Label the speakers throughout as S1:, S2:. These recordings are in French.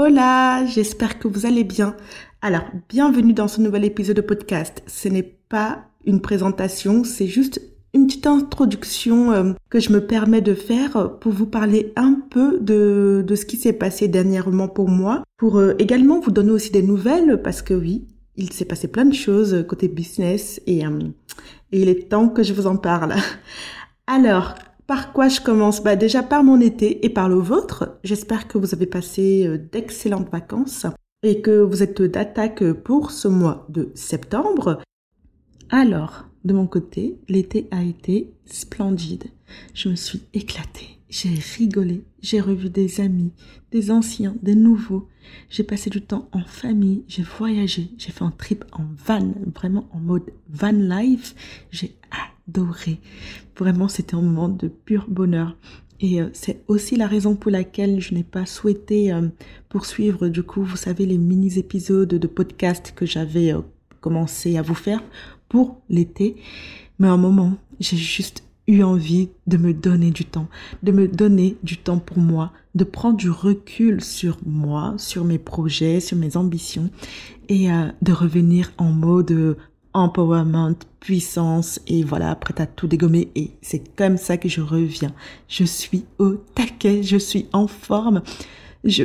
S1: Hola, j'espère que vous allez bien. Alors, bienvenue dans ce nouvel épisode de podcast. Ce n'est pas une présentation, c'est juste une petite introduction euh, que je me permets de faire pour vous parler un peu de, ce qui s'est passé dernièrement pour moi, pour euh, également vous donner aussi des nouvelles, parce que oui, il s'est passé plein de choses côté business et, euh, et il est temps que je vous en parle. Alors, par quoi je commence? Bah déjà par mon été et par le vôtre. J'espère que vous avez passé euh, d'excellentes vacances et que vous êtes d'attaque pour ce mois de septembre. Alors, de mon côté, l'été a été splendide. Je me suis éclatée, j'ai rigolé, j'ai revu des amis, des anciens, des nouveaux. J'ai passé du temps en famille, j'ai voyagé, j'ai fait un trip en van, vraiment en mode van life. J'ai Vraiment, c'était un moment de pur bonheur. Et euh, c'est aussi la raison pour laquelle je n'ai pas souhaité euh, poursuivre, du coup, vous savez, les mini-épisodes de podcast que j'avais euh, commencé à vous faire pour l'été. Mais à un moment, j'ai juste eu envie de me donner du temps, de me donner du temps pour moi, de prendre du recul sur moi, sur mes projets, sur mes ambitions et de revenir en mode empowerment, puissance et voilà, prête à tout dégommer et c'est comme ça que je reviens. Je suis au taquet, je suis en forme. Je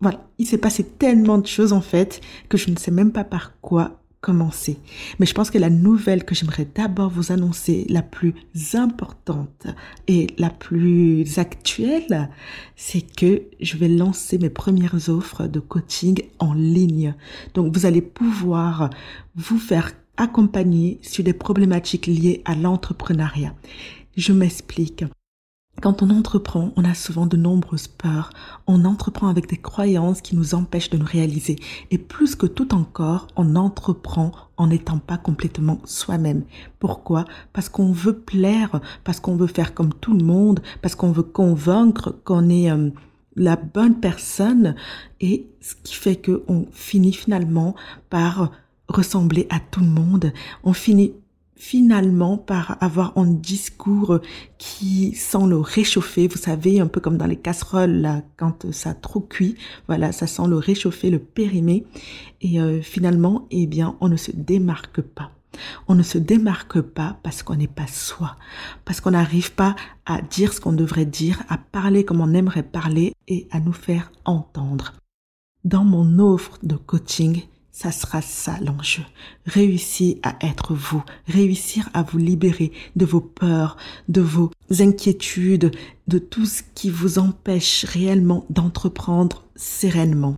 S1: voilà, il s'est passé tellement de choses en fait que je ne sais même pas par quoi commencer. Mais je pense que la nouvelle que j'aimerais d'abord vous annoncer, la plus importante et la plus actuelle, c'est que je vais lancer mes premières offres de coaching en ligne. Donc vous allez pouvoir vous faire accompagner sur des problématiques liées à l'entrepreneuriat. Je m'explique. Quand on entreprend, on a souvent de nombreuses peurs. On entreprend avec des croyances qui nous empêchent de nous réaliser. Et plus que tout encore, on entreprend en n'étant pas complètement soi-même. Pourquoi? Parce qu'on veut plaire, parce qu'on veut faire comme tout le monde, parce qu'on veut convaincre qu'on est euh, la bonne personne. Et ce qui fait qu'on finit finalement par ressembler à tout le monde. On finit finalement par avoir un discours qui sent le réchauffer, vous savez, un peu comme dans les casseroles, là, quand ça trop cuit, voilà, ça sent le réchauffer, le périmer, et euh, finalement, eh bien, on ne se démarque pas. On ne se démarque pas parce qu'on n'est pas soi, parce qu'on n'arrive pas à dire ce qu'on devrait dire, à parler comme on aimerait parler et à nous faire entendre. Dans mon offre de coaching, ça sera ça l'enjeu. Réussir à être vous, réussir à vous libérer de vos peurs, de vos inquiétudes, de tout ce qui vous empêche réellement d'entreprendre sereinement.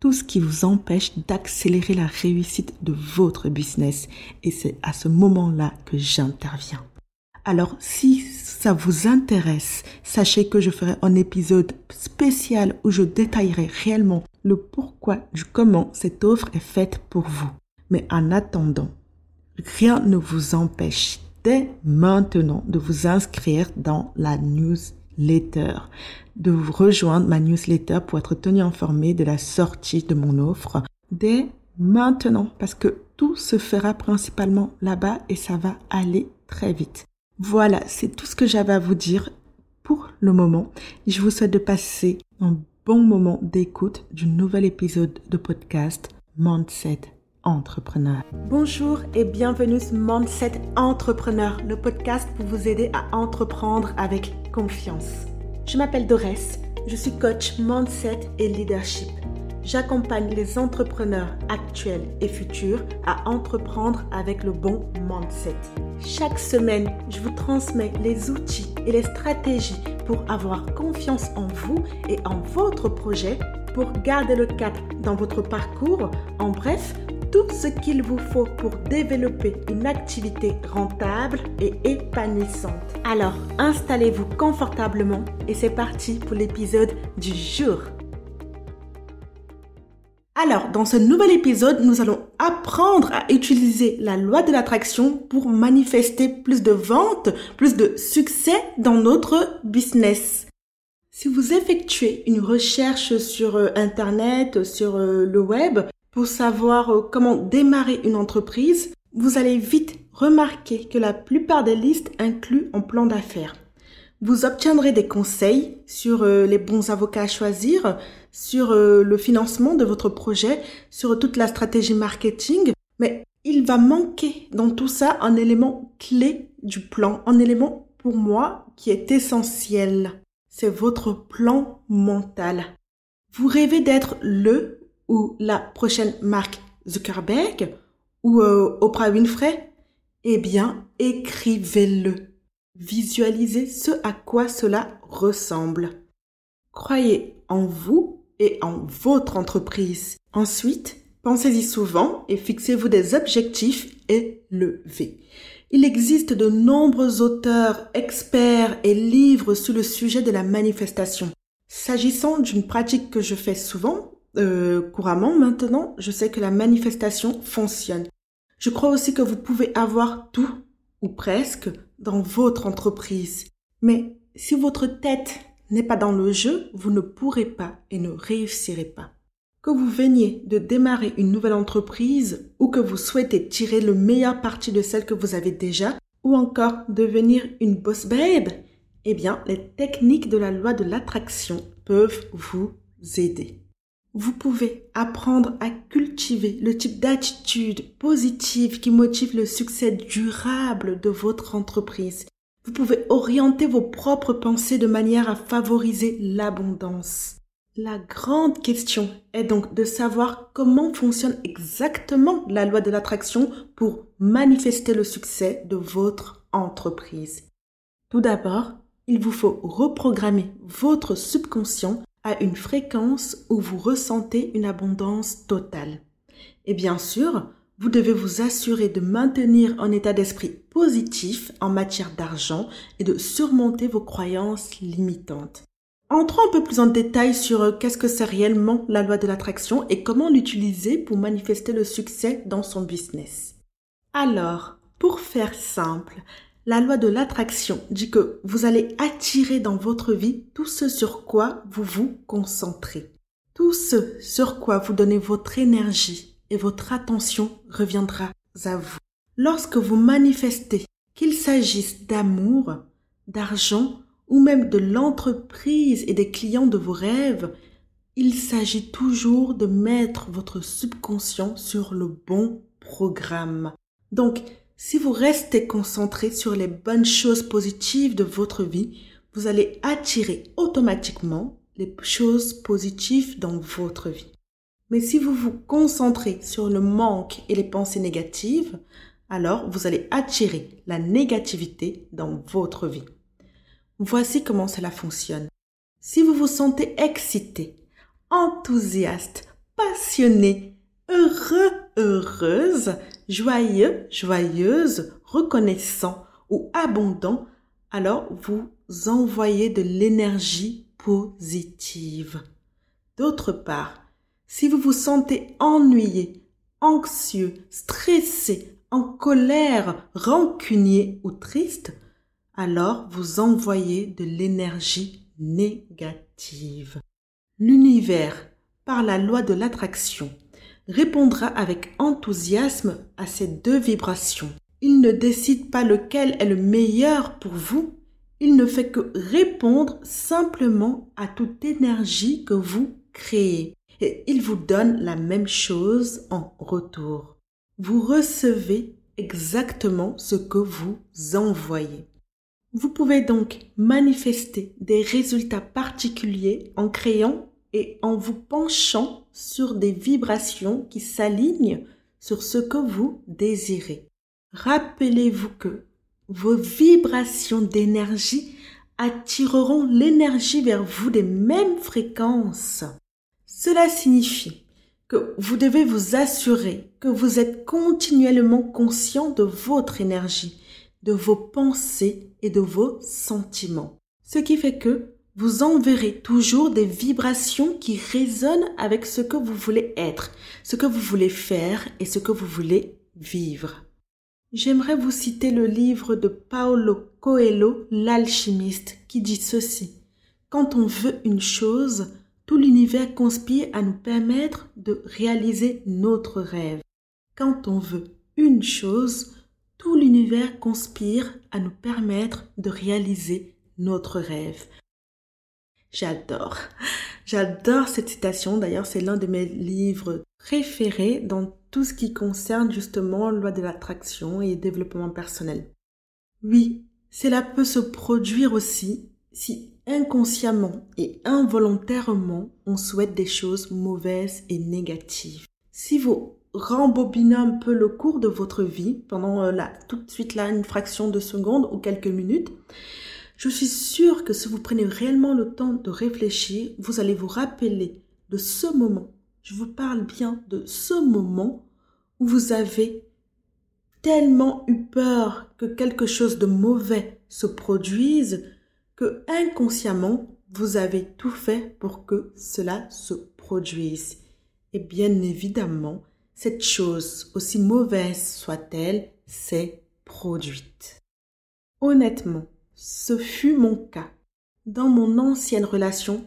S1: Tout ce qui vous empêche d'accélérer la réussite de votre business. Et c'est à ce moment-là que j'interviens. Alors, si ça vous intéresse, sachez que je ferai un épisode spécial où je détaillerai réellement le pourquoi du comment cette offre est faite pour vous. Mais en attendant, rien ne vous empêche dès maintenant de vous inscrire dans la newsletter, de vous rejoindre ma newsletter pour être tenu informé de la sortie de mon offre dès maintenant parce que tout se fera principalement là-bas et ça va aller très vite. Voilà, c'est tout ce que j'avais à vous dire pour le moment. Je vous souhaite de passer un bon moment d'écoute du nouvel épisode de podcast Mindset Entrepreneur. Bonjour et bienvenue sur Mindset Entrepreneur, le podcast pour vous aider à entreprendre avec confiance. Je m'appelle Dorès, je suis coach Mindset et Leadership. J'accompagne les entrepreneurs actuels et futurs à entreprendre avec le bon mindset. Chaque semaine, je vous transmets les outils et les stratégies pour avoir confiance en vous et en votre projet, pour garder le cap dans votre parcours, en bref, tout ce qu'il vous faut pour développer une activité rentable et épanouissante. Alors, installez-vous confortablement et c'est parti pour l'épisode du jour. Alors, dans ce nouvel épisode, nous allons apprendre à utiliser la loi de l'attraction pour manifester plus de ventes, plus de succès dans notre business. Si vous effectuez une recherche sur euh, Internet, sur euh, le web, pour savoir euh, comment démarrer une entreprise, vous allez vite remarquer que la plupart des listes incluent un plan d'affaires. Vous obtiendrez des conseils sur euh, les bons avocats à choisir, sur euh, le financement de votre projet, sur toute la stratégie marketing. Mais il va manquer dans tout ça un élément clé du plan, un élément pour moi qui est essentiel. C'est votre plan mental. Vous rêvez d'être le ou la prochaine Mark Zuckerberg ou euh, Oprah Winfrey? Eh bien, écrivez-le. Visualisez ce à quoi cela ressemble. Croyez en vous et en votre entreprise. Ensuite, pensez-y souvent et fixez-vous des objectifs élevés. Il existe de nombreux auteurs, experts et livres sur le sujet de la manifestation. S'agissant d'une pratique que je fais souvent, euh, couramment maintenant, je sais que la manifestation fonctionne. Je crois aussi que vous pouvez avoir tout, ou presque, dans votre entreprise. Mais si votre tête n'est pas dans le jeu, vous ne pourrez pas et ne réussirez pas. Que vous veniez de démarrer une nouvelle entreprise ou que vous souhaitez tirer le meilleur parti de celle que vous avez déjà ou encore devenir une boss babe, eh bien, les techniques de la loi de l'attraction peuvent vous aider. Vous pouvez apprendre à cultiver le type d'attitude positive qui motive le succès durable de votre entreprise. Vous pouvez orienter vos propres pensées de manière à favoriser l'abondance. La grande question est donc de savoir comment fonctionne exactement la loi de l'attraction pour manifester le succès de votre entreprise. Tout d'abord, il vous faut reprogrammer votre subconscient à une fréquence où vous ressentez une abondance totale. Et bien sûr, vous devez vous assurer de maintenir un état d'esprit positif en matière d'argent et de surmonter vos croyances limitantes. Entrons un peu plus en détail sur euh, qu'est-ce que c'est réellement la loi de l'attraction et comment l'utiliser pour manifester le succès dans son business. Alors, pour faire simple, la loi de l'attraction dit que vous allez attirer dans votre vie tout ce sur quoi vous vous concentrez. Tout ce sur quoi vous donnez votre énergie et votre attention reviendra à vous. Lorsque vous manifestez, qu'il s'agisse d'amour, d'argent ou même de l'entreprise et des clients de vos rêves, il s'agit toujours de mettre votre subconscient sur le bon programme. Donc, si vous restez concentré sur les bonnes choses positives de votre vie, vous allez attirer automatiquement les choses positives dans votre vie. Mais si vous vous concentrez sur le manque et les pensées négatives, alors vous allez attirer la négativité dans votre vie. Voici comment cela fonctionne. Si vous vous sentez excité, enthousiaste, passionné, heureux, heureuse, joyeux, joyeuse, reconnaissant ou abondant, alors vous envoyez de l'énergie positive. D'autre part, si vous vous sentez ennuyé, anxieux, stressé, en colère, rancunier ou triste, alors vous envoyez de l'énergie négative. L'univers, par la loi de l'attraction, répondra avec enthousiasme à ces deux vibrations. Il ne décide pas lequel est le meilleur pour vous, il ne fait que répondre simplement à toute énergie que vous créez. Et il vous donne la même chose en retour. Vous recevez exactement ce que vous envoyez. Vous pouvez donc manifester des résultats particuliers en créant et en vous penchant sur des vibrations qui s'alignent sur ce que vous désirez. Rappelez-vous que vos vibrations d'énergie attireront l'énergie vers vous des mêmes fréquences. Cela signifie que vous devez vous assurer que vous êtes continuellement conscient de votre énergie, de vos pensées et de vos sentiments. Ce qui fait que vous enverrez toujours des vibrations qui résonnent avec ce que vous voulez être, ce que vous voulez faire et ce que vous voulez vivre. J'aimerais vous citer le livre de Paolo Coelho, l'alchimiste, qui dit ceci. Quand on veut une chose, tout l'univers conspire à nous permettre de réaliser notre rêve. Quand on veut une chose, tout l'univers conspire à nous permettre de réaliser notre rêve. J'adore. J'adore cette citation. D'ailleurs, c'est l'un de mes livres préférés dans tout ce qui concerne justement loi de l'attraction et développement personnel. Oui, cela peut se produire aussi si inconsciemment et involontairement on souhaite des choses mauvaises et négatives. Si vous rembobinez un peu le cours de votre vie pendant euh, tout de suite là, une fraction de seconde ou quelques minutes, je suis sûre que si vous prenez réellement le temps de réfléchir, vous allez vous rappeler de ce moment. Je vous parle bien de ce moment où vous avez tellement eu peur que quelque chose de mauvais se produise que inconsciemment, vous avez tout fait pour que cela se produise. Et bien évidemment, cette chose, aussi mauvaise soit-elle, s'est produite. Honnêtement, ce fut mon cas. Dans mon ancienne relation,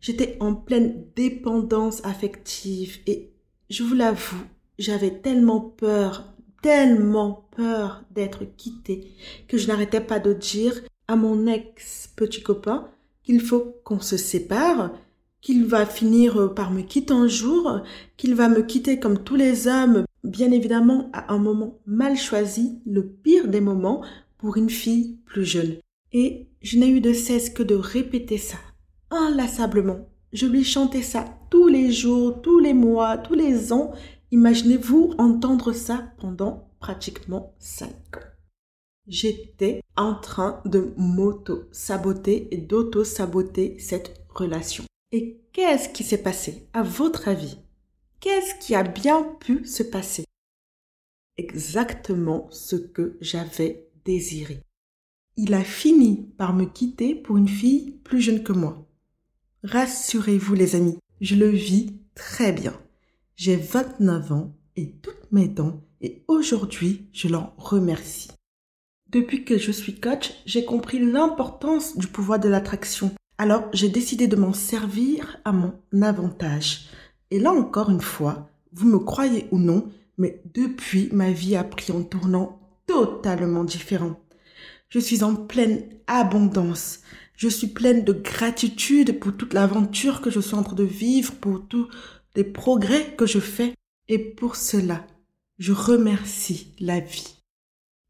S1: j'étais en pleine dépendance affective et je vous l'avoue, j'avais tellement peur, tellement peur d'être quittée que je n'arrêtais pas de dire à mon ex petit copain qu'il faut qu'on se sépare, qu'il va finir par me quitter un jour, qu'il va me quitter comme tous les hommes, bien évidemment à un moment mal choisi, le pire des moments pour une fille plus jeune. Et je n'ai eu de cesse que de répéter ça, inlassablement. Je lui chantais ça tous les jours, tous les mois, tous les ans. Imaginez-vous entendre ça pendant pratiquement cinq ans. J'étais en train de m'auto-saboter et d'auto-saboter cette relation. Et qu'est-ce qui s'est passé à votre avis? Qu'est-ce qui a bien pu se passer? Exactement ce que j'avais désiré il a fini par me quitter pour une fille plus jeune que moi. Rassurez-vous les amis, je le vis très bien. J'ai 29 ans et toutes mes dents et aujourd'hui je l'en remercie. Depuis que je suis coach, j'ai compris l'importance du pouvoir de l'attraction. Alors j'ai décidé de m'en servir à mon avantage. Et là encore une fois, vous me croyez ou non, mais depuis ma vie a pris un tournant totalement différent. Je suis en pleine abondance. Je suis pleine de gratitude pour toute l'aventure que je suis en train de vivre, pour tous les progrès que je fais. Et pour cela, je remercie la vie.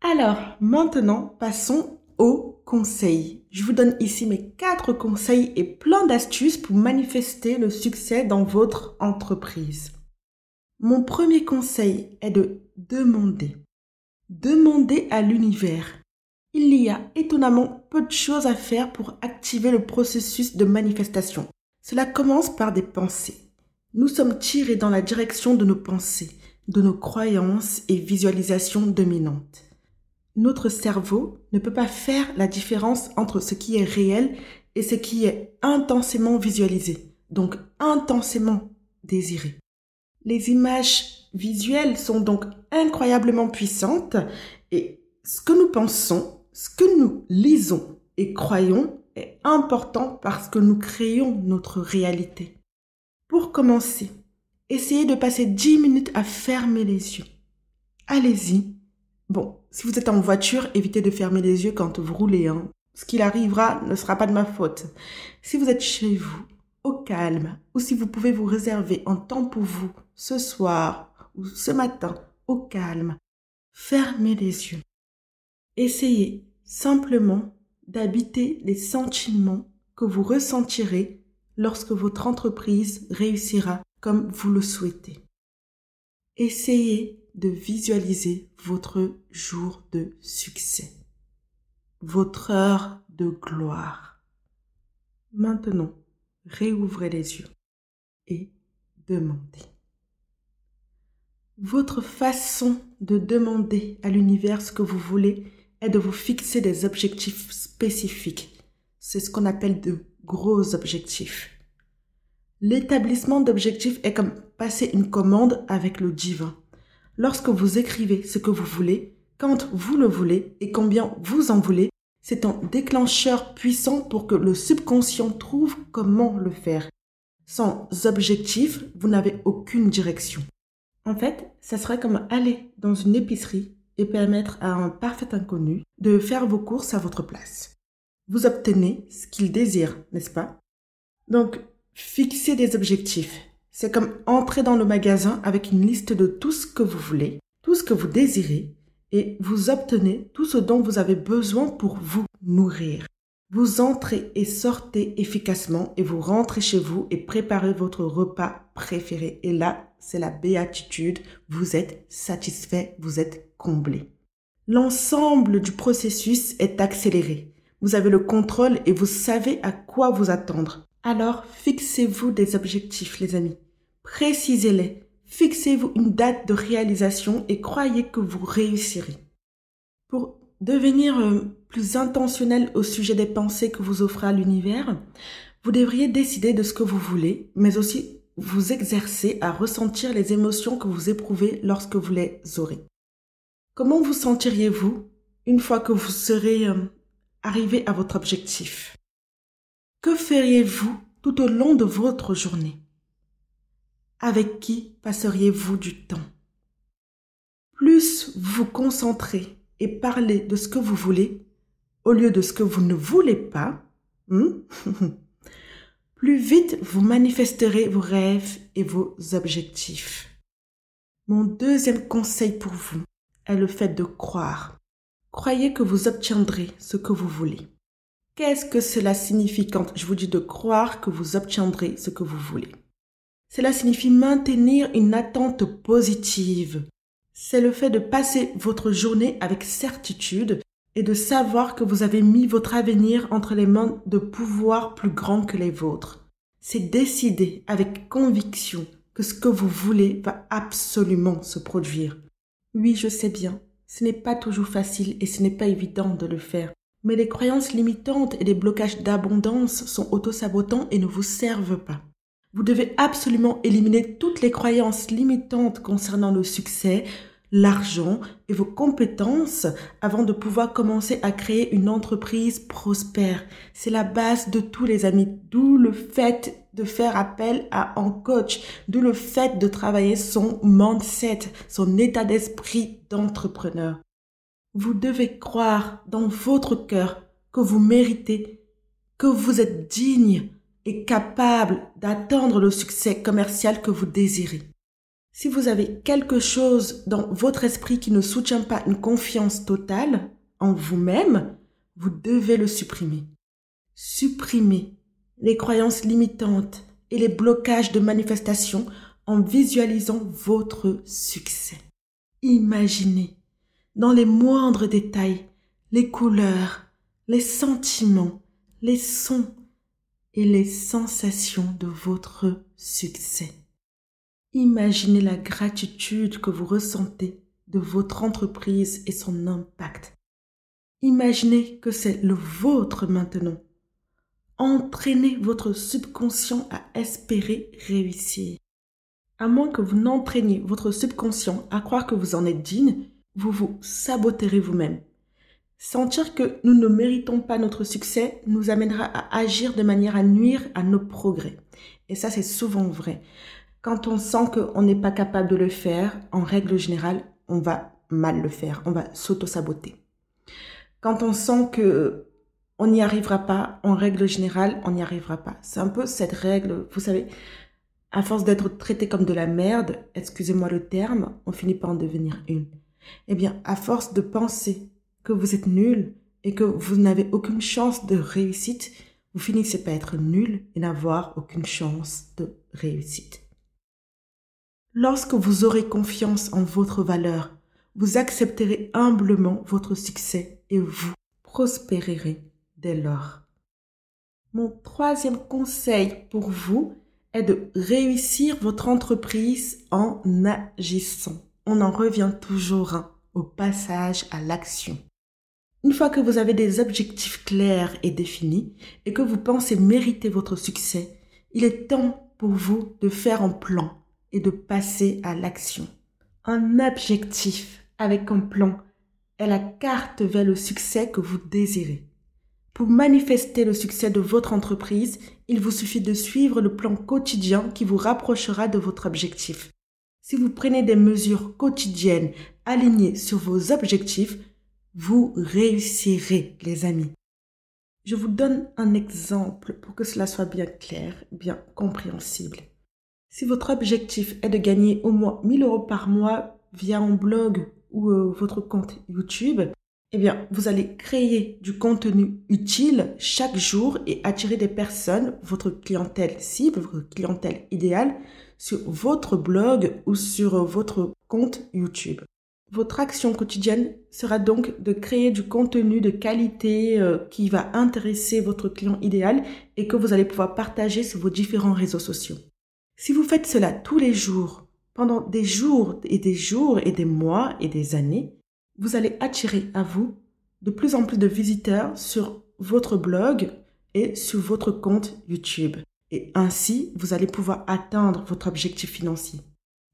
S1: Alors, maintenant, passons aux conseils. Je vous donne ici mes quatre conseils et plein d'astuces pour manifester le succès dans votre entreprise. Mon premier conseil est de demander. Demander à l'univers il y a étonnamment peu de choses à faire pour activer le processus de manifestation. Cela commence par des pensées. Nous sommes tirés dans la direction de nos pensées, de nos croyances et visualisations dominantes. Notre cerveau ne peut pas faire la différence entre ce qui est réel et ce qui est intensément visualisé, donc intensément désiré. Les images visuelles sont donc incroyablement puissantes et ce que nous pensons ce que nous lisons et croyons est important parce que nous créons notre réalité. Pour commencer, essayez de passer 10 minutes à fermer les yeux. Allez-y. Bon, si vous êtes en voiture, évitez de fermer les yeux quand vous roulez. Hein. Ce qu'il arrivera ne sera pas de ma faute. Si vous êtes chez vous, au calme, ou si vous pouvez vous réserver un temps pour vous, ce soir ou ce matin, au calme, fermez les yeux. Essayez simplement d'habiter les sentiments que vous ressentirez lorsque votre entreprise réussira comme vous le souhaitez. Essayez de visualiser votre jour de succès, votre heure de gloire. Maintenant, réouvrez les yeux et demandez. Votre façon de demander à l'univers ce que vous voulez est de vous fixer des objectifs spécifiques. C'est ce qu'on appelle de gros objectifs. L'établissement d'objectifs est comme passer une commande avec le divin. Lorsque vous écrivez ce que vous voulez, quand vous le voulez et combien vous en voulez, c'est un déclencheur puissant pour que le subconscient trouve comment le faire. Sans objectif, vous n'avez aucune direction. En fait, ça serait comme aller dans une épicerie et permettre à un parfait inconnu de faire vos courses à votre place. vous obtenez ce qu'ils désirent, n'est-ce pas? Donc, fixez des objectifs. C'est comme entrer dans le magasin avec une liste de tout ce que vous voulez, tout ce que vous désirez, et vous obtenez tout ce dont vous avez besoin pour vous nourrir. Vous entrez et sortez efficacement et vous rentrez chez vous et préparez votre repas préféré. Et là, c'est la béatitude. Vous êtes satisfait, vous êtes L'ensemble du processus est accéléré. Vous avez le contrôle et vous savez à quoi vous attendre. Alors, fixez-vous des objectifs, les amis. Précisez-les. Fixez-vous une date de réalisation et croyez que vous réussirez. Pour devenir euh, plus intentionnel au sujet des pensées que vous offrez à l'univers, vous devriez décider de ce que vous voulez, mais aussi vous exercer à ressentir les émotions que vous éprouvez lorsque vous les aurez. Comment vous sentiriez-vous une fois que vous serez euh, arrivé à votre objectif? Que feriez-vous tout au long de votre journée? Avec qui passeriez-vous du temps? Plus vous concentrez et parlez de ce que vous voulez au lieu de ce que vous ne voulez pas, hmm, plus vite vous manifesterez vos rêves et vos objectifs. Mon deuxième conseil pour vous est le fait de croire. Croyez que vous obtiendrez ce que vous voulez. Qu'est-ce que cela signifie quand je vous dis de croire que vous obtiendrez ce que vous voulez? Cela signifie maintenir une attente positive. C'est le fait de passer votre journée avec certitude et de savoir que vous avez mis votre avenir entre les mains de pouvoirs plus grands que les vôtres. C'est décider avec conviction que ce que vous voulez va absolument se produire. Oui, je sais bien, ce n'est pas toujours facile et ce n'est pas évident de le faire. Mais les croyances limitantes et les blocages d'abondance sont autosabotants et ne vous servent pas. Vous devez absolument éliminer toutes les croyances limitantes concernant le succès, l'argent et vos compétences avant de pouvoir commencer à créer une entreprise prospère. C'est la base de tous les amis, d'où le fait de faire appel à un coach, d'où le fait de travailler son mindset, son état d'esprit d'entrepreneur. Vous devez croire dans votre cœur que vous méritez, que vous êtes digne et capable d'atteindre le succès commercial que vous désirez. Si vous avez quelque chose dans votre esprit qui ne soutient pas une confiance totale en vous-même, vous devez le supprimer. Supprimez les croyances limitantes et les blocages de manifestation en visualisant votre succès. Imaginez dans les moindres détails les couleurs, les sentiments, les sons et les sensations de votre succès. Imaginez la gratitude que vous ressentez de votre entreprise et son impact. Imaginez que c'est le vôtre maintenant. Entraînez votre subconscient à espérer réussir. À moins que vous n'entraîniez votre subconscient à croire que vous en êtes digne, vous vous saboterez vous-même. Sentir que nous ne méritons pas notre succès nous amènera à agir de manière à nuire à nos progrès. Et ça, c'est souvent vrai. Quand on sent qu'on n'est pas capable de le faire, en règle générale, on va mal le faire, on va s'auto-saboter. Quand on sent que on n'y arrivera pas, en règle générale, on n'y arrivera pas. C'est un peu cette règle, vous savez, à force d'être traité comme de la merde, excusez-moi le terme, on finit par en devenir une. Eh bien, à force de penser que vous êtes nul et que vous n'avez aucune chance de réussite, vous finissez par être nul et n'avoir aucune chance de réussite. Lorsque vous aurez confiance en votre valeur, vous accepterez humblement votre succès et vous prospérerez dès lors. Mon troisième conseil pour vous est de réussir votre entreprise en agissant. On en revient toujours hein, au passage à l'action. Une fois que vous avez des objectifs clairs et définis et que vous pensez mériter votre succès, il est temps pour vous de faire un plan et de passer à l'action. Un objectif avec un plan est la carte vers le succès que vous désirez. Pour manifester le succès de votre entreprise, il vous suffit de suivre le plan quotidien qui vous rapprochera de votre objectif. Si vous prenez des mesures quotidiennes alignées sur vos objectifs, vous réussirez, les amis. Je vous donne un exemple pour que cela soit bien clair, bien compréhensible. Si votre objectif est de gagner au moins 1000 euros par mois via un blog ou euh, votre compte YouTube, eh bien, vous allez créer du contenu utile chaque jour et attirer des personnes, votre clientèle cible, votre clientèle idéale, sur votre blog ou sur votre compte YouTube. Votre action quotidienne sera donc de créer du contenu de qualité euh, qui va intéresser votre client idéal et que vous allez pouvoir partager sur vos différents réseaux sociaux. Si vous faites cela tous les jours, pendant des jours et des jours et des mois et des années, vous allez attirer à vous de plus en plus de visiteurs sur votre blog et sur votre compte YouTube. Et ainsi, vous allez pouvoir atteindre votre objectif financier.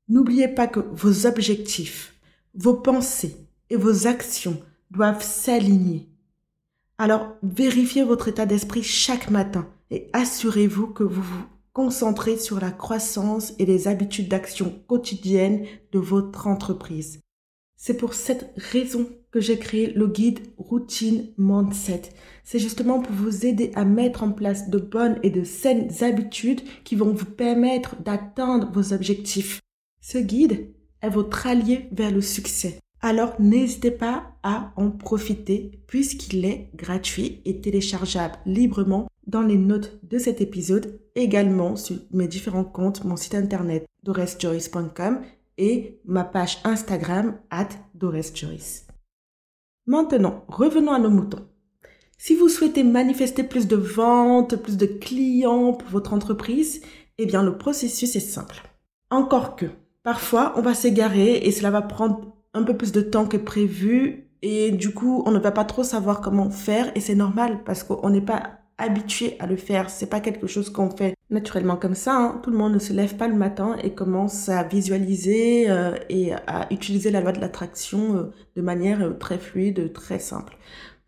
S1: N'oubliez pas que vos objectifs, vos pensées et vos actions doivent s'aligner. Alors, vérifiez votre état d'esprit chaque matin et assurez-vous que vous vous concentrez sur la croissance et les habitudes d'action quotidiennes de votre entreprise. C'est pour cette raison que j'ai créé le guide Routine Mindset. C'est justement pour vous aider à mettre en place de bonnes et de saines habitudes qui vont vous permettre d'atteindre vos objectifs. Ce guide est votre allié vers le succès. Alors n'hésitez pas à en profiter puisqu'il est gratuit et téléchargeable librement dans les notes de cet épisode, également sur mes différents comptes, mon site internet doresjoyce.com et ma page Instagram at doresjoyce. Maintenant, revenons à nos moutons. Si vous souhaitez manifester plus de ventes, plus de clients pour votre entreprise, eh bien le processus est simple. Encore que, parfois on va s'égarer et cela va prendre un peu plus de temps que prévu et du coup on ne va pas trop savoir comment faire et c'est normal parce qu'on n'est pas habitué à le faire. C'est pas quelque chose qu'on fait naturellement comme ça. Hein. Tout le monde ne se lève pas le matin et commence à visualiser euh, et à utiliser la loi de l'attraction euh, de manière euh, très fluide, très simple.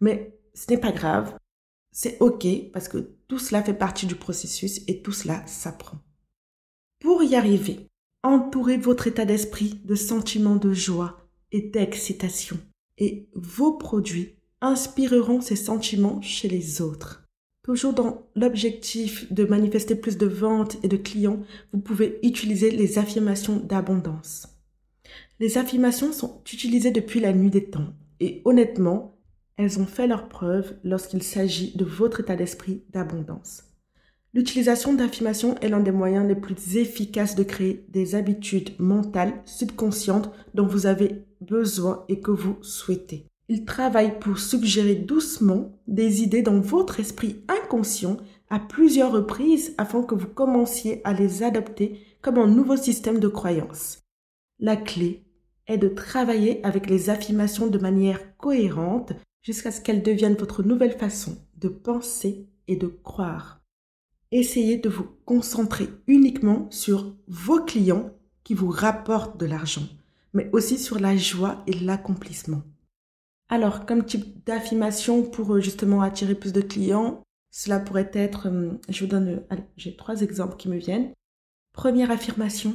S1: Mais ce n'est pas grave. C'est ok parce que tout cela fait partie du processus et tout cela s'apprend. Pour y arriver, entourez votre état d'esprit de sentiments de joie et d'excitation et vos produits inspireront ces sentiments chez les autres. Toujours dans l'objectif de manifester plus de ventes et de clients, vous pouvez utiliser les affirmations d'abondance. Les affirmations sont utilisées depuis la nuit des temps et honnêtement, elles ont fait leur preuve lorsqu'il s'agit de votre état d'esprit d'abondance. L'utilisation d'affirmations est l'un des moyens les plus efficaces de créer des habitudes mentales subconscientes dont vous avez besoin et que vous souhaitez. Il travaille pour suggérer doucement des idées dans votre esprit inconscient à plusieurs reprises afin que vous commenciez à les adopter comme un nouveau système de croyance. La clé est de travailler avec les affirmations de manière cohérente jusqu'à ce qu'elles deviennent votre nouvelle façon de penser et de croire. Essayez de vous concentrer uniquement sur vos clients qui vous rapportent de l'argent, mais aussi sur la joie et l'accomplissement. Alors, comme type d'affirmation pour euh, justement attirer plus de clients, cela pourrait être, euh, je vous donne, j'ai trois exemples qui me viennent. Première affirmation,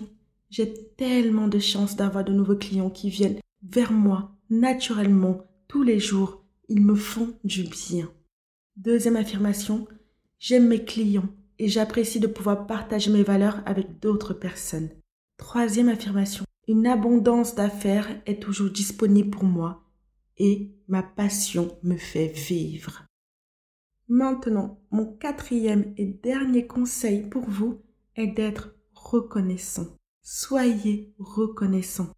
S1: j'ai tellement de chance d'avoir de nouveaux clients qui viennent vers moi naturellement tous les jours. Ils me font du bien. Deuxième affirmation, j'aime mes clients et j'apprécie de pouvoir partager mes valeurs avec d'autres personnes. Troisième affirmation, une abondance d'affaires est toujours disponible pour moi et ma passion me fait vivre. Maintenant, mon quatrième et dernier conseil pour vous est d'être reconnaissant. Soyez reconnaissant.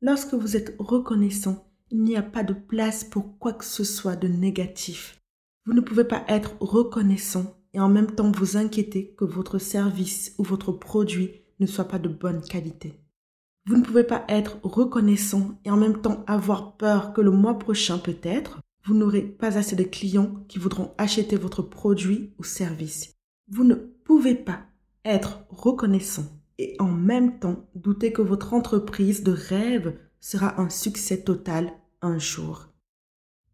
S1: Lorsque vous êtes reconnaissant, il n'y a pas de place pour quoi que ce soit de négatif. Vous ne pouvez pas être reconnaissant et en même temps vous inquiéter que votre service ou votre produit ne soit pas de bonne qualité. Vous ne pouvez pas être reconnaissant et en même temps avoir peur que le mois prochain peut-être, vous n'aurez pas assez de clients qui voudront acheter votre produit ou service. Vous ne pouvez pas être reconnaissant et en même temps douter que votre entreprise de rêve sera un succès total un jour.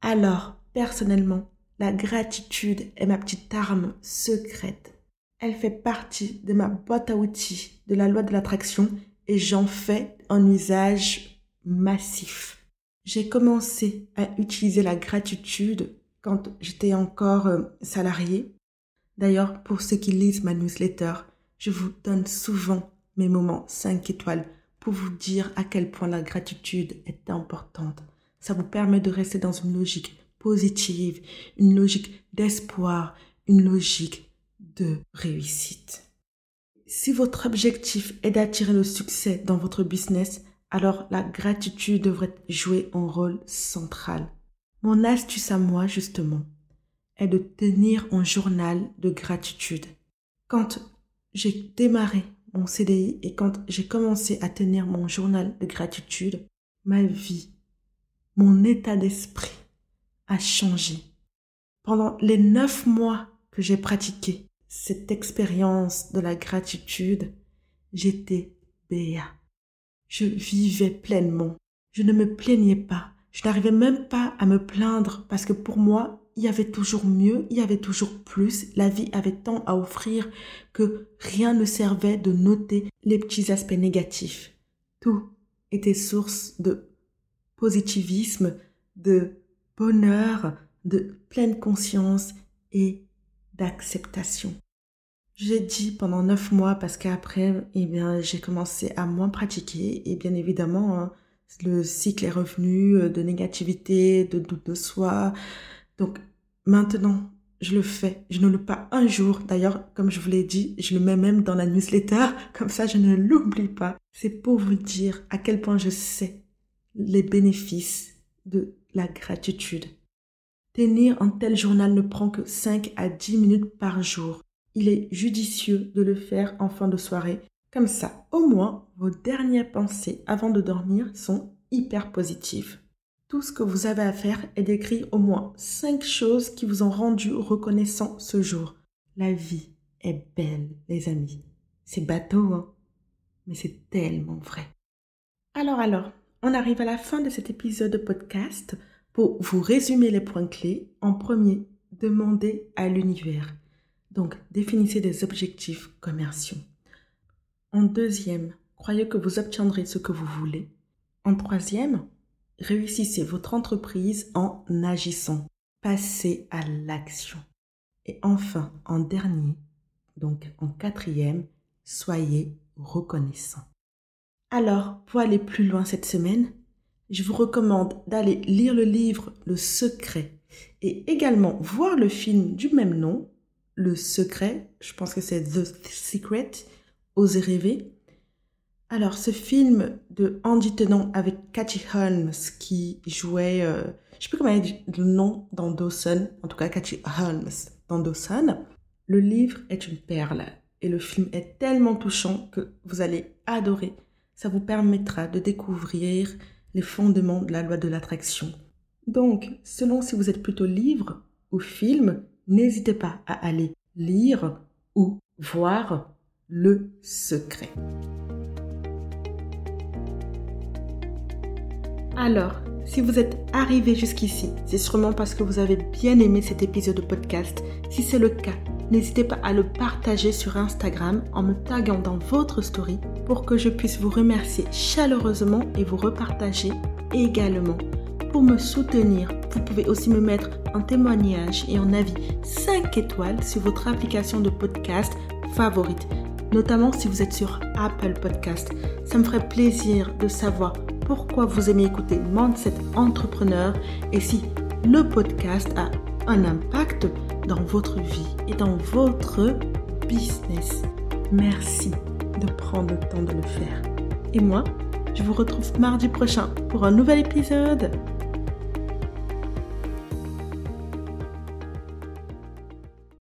S1: Alors, personnellement, la gratitude est ma petite arme secrète. Elle fait partie de ma boîte à outils de la loi de l'attraction et j'en fais un usage massif. J'ai commencé à utiliser la gratitude quand j'étais encore euh, salarié. D'ailleurs, pour ceux qui lisent ma newsletter, je vous donne souvent mes moments 5 étoiles pour vous dire à quel point la gratitude est importante. Ça vous permet de rester dans une logique positive, une logique d'espoir, une logique de réussite. Si votre objectif est d'attirer le succès dans votre business, alors la gratitude devrait jouer un rôle central. Mon astuce à moi, justement, est de tenir un journal de gratitude. Quand j'ai démarré mon CDI et quand j'ai commencé à tenir mon journal de gratitude, ma vie, mon état d'esprit a changé. Pendant les neuf mois que j'ai pratiqué cette expérience de la gratitude, j'étais béat. Je vivais pleinement. Je ne me plaignais pas. Je n'arrivais même pas à me plaindre parce que pour moi, il y avait toujours mieux, il y avait toujours plus. La vie avait tant à offrir que rien ne servait de noter les petits aspects négatifs. Tout était source de positivisme, de bonheur, de pleine conscience et d'acceptation. J'ai dit pendant neuf mois parce qu'après, eh bien, j'ai commencé à moins pratiquer et bien évidemment, hein, le cycle est revenu euh, de négativité, de doute de soi. Donc maintenant, je le fais. Je ne le pas un jour. D'ailleurs, comme je vous l'ai dit, je le mets même dans la newsletter. Comme ça, je ne l'oublie pas. C'est pour vous dire à quel point je sais les bénéfices de la gratitude. Tenir un tel journal ne prend que 5 à 10 minutes par jour il est judicieux de le faire en fin de soirée. Comme ça, au moins, vos dernières pensées avant de dormir sont hyper positives. Tout ce que vous avez à faire est d'écrire au moins 5 choses qui vous ont rendu reconnaissant ce jour. La vie est belle, les amis. C'est bateau, hein? Mais c'est tellement vrai. Alors, alors, on arrive à la fin de cet épisode de podcast. Pour vous résumer les points clés, en premier, demandez à l'univers. Donc, définissez des objectifs commerciaux. En deuxième, croyez que vous obtiendrez ce que vous voulez. En troisième, réussissez votre entreprise en agissant. Passez à l'action. Et enfin, en dernier, donc en quatrième, soyez reconnaissant. Alors, pour aller plus loin cette semaine, je vous recommande d'aller lire le livre Le Secret et également voir le film du même nom le secret, je pense que c'est The Secret, Oser rêver. Alors, ce film de Andy Tennant avec Cathy Holmes qui jouait, euh, je sais plus comment dire le nom dans Dawson, en tout cas Cathy Holmes dans Dawson. Le livre est une perle et le film est tellement touchant que vous allez adorer. Ça vous permettra de découvrir les fondements de la loi de l'attraction. Donc, selon si vous êtes plutôt livre ou film, n'hésitez pas à aller lire ou voir le secret. Alors, si vous êtes arrivé jusqu'ici, c'est sûrement parce que vous avez bien aimé cet épisode de podcast. Si c'est le cas, n'hésitez pas à le partager sur Instagram en me taguant dans votre story pour que je puisse vous remercier chaleureusement et vous repartager également. Pour me soutenir, vous pouvez aussi me mettre un témoignage et un avis 5 étoiles sur votre application de podcast favorite, notamment si vous êtes sur Apple Podcast. Ça me ferait plaisir de savoir pourquoi vous aimez écouter Mindset Entrepreneur et si le podcast a un impact dans votre vie et dans votre business. Merci de prendre le temps de le faire. Et moi, je vous retrouve mardi prochain pour un nouvel épisode.